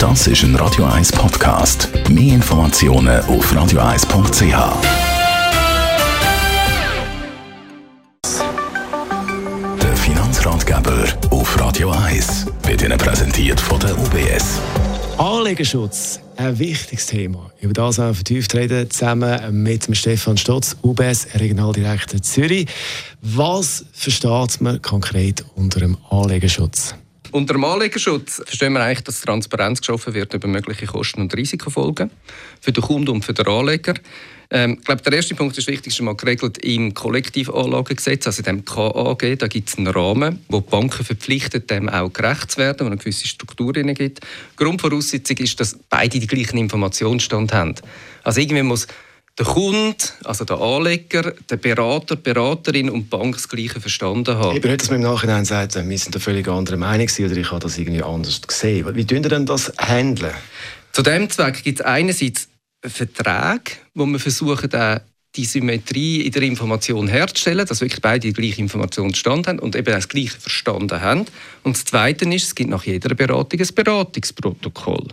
Das ist ein Radio 1 Podcast. Mehr Informationen auf radio1.ch. Der Finanzratgeber auf Radio 1 wird Ihnen präsentiert von der UBS. Anlegerschutz, ein wichtiges Thema. Über das haben wir vertieft reden, zusammen mit Stefan Stotz, UBS, Regionaldirektor Zürich. Was versteht man konkret unter dem Anlegerschutz? Unter dem Anlegerschutz verstehen wir eigentlich, dass Transparenz geschaffen wird über mögliche Kosten und Risikofolgen für den Kunden und für den Anleger. Ähm, ich glaube, der erste Punkt ist wichtig, ist mal geregelt im Kollektivanlagegesetz, also in dem KAG. Da gibt es einen Rahmen, wo die Banken verpflichtet, dem auch gerecht zu werden, wo eine gewisse Struktur gibt. Grundvoraussetzung ist, dass beide die gleichen Informationsstand haben. Also irgendwie muss der Kunde, also der Anleger, der Berater, die Beraterin und die Bank das Gleiche verstanden haben. Eben nicht, dass man im Nachhinein sagt, wir sind da völlig anderer Meinung oder ich habe das irgendwie anders gesehen. Wie tun ihr denn das handeln? Zu dem Zweck gibt es einerseits Verträge, wo wir versuchen, die Symmetrie in der Information herzustellen, dass wirklich beide die gleiche Informationsstand haben und eben das gleiche verstanden haben. Und das Zweite ist, es gibt nach jeder Beratung ein Beratungsprotokoll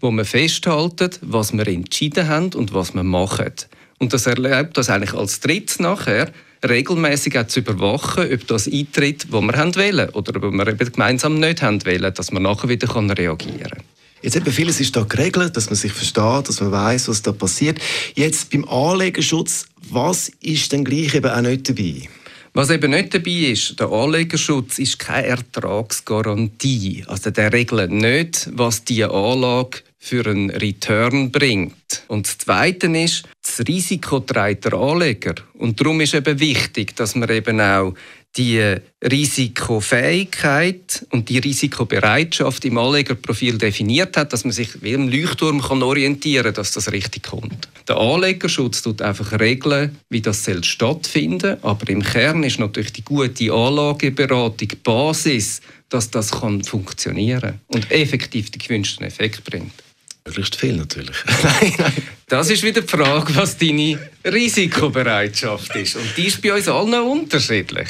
wo wir festhalten, was wir entschieden haben und was wir machen. Und das erlaubt das eigentlich als Dritt nachher, regelmäßig auch zu überwachen, ob das eintritt, was wir wollen oder ob wir eben gemeinsam nicht wollen, dass man nachher wieder reagieren kann. Jetzt eben vieles ist da geregelt, dass man sich versteht, dass man weiß, was da passiert. Jetzt beim Anlegerschutz, was ist denn gleich eben auch nicht dabei? Was eben nicht dabei ist, der Anlegerschutz ist keine Ertragsgarantie. Also der regelt nicht, was die Anlage für einen Return bringt. Und das Zweite ist, das Risiko trägt der Anleger. Und darum ist eben wichtig, dass man eben auch die Risikofähigkeit und die Risikobereitschaft im Anlegerprofil definiert hat, dass man sich wie im Leuchtturm kann orientieren kann, dass das richtig kommt. Der Anlegerschutz tut einfach regeln, wie das soll stattfinden aber im Kern ist natürlich die gute Anlageberatung die Basis, dass das kann funktionieren und effektiv den gewünschten Effekt bringt. Möglichst viel natürlich. nein, nein. Das ist wieder die Frage, was deine Risikobereitschaft ist. Und die ist bei uns allen unterschiedlich.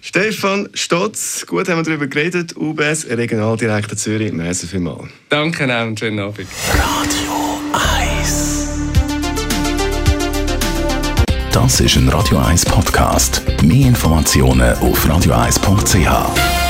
Stefan Stotz, gut haben wir darüber geredet. UBS, Regionaldirektor Zürich. Merci vielmals. Danke auch und schönen Abend. Radio 1 Das ist ein Radio 1 Podcast. Mehr Informationen auf radio1.ch.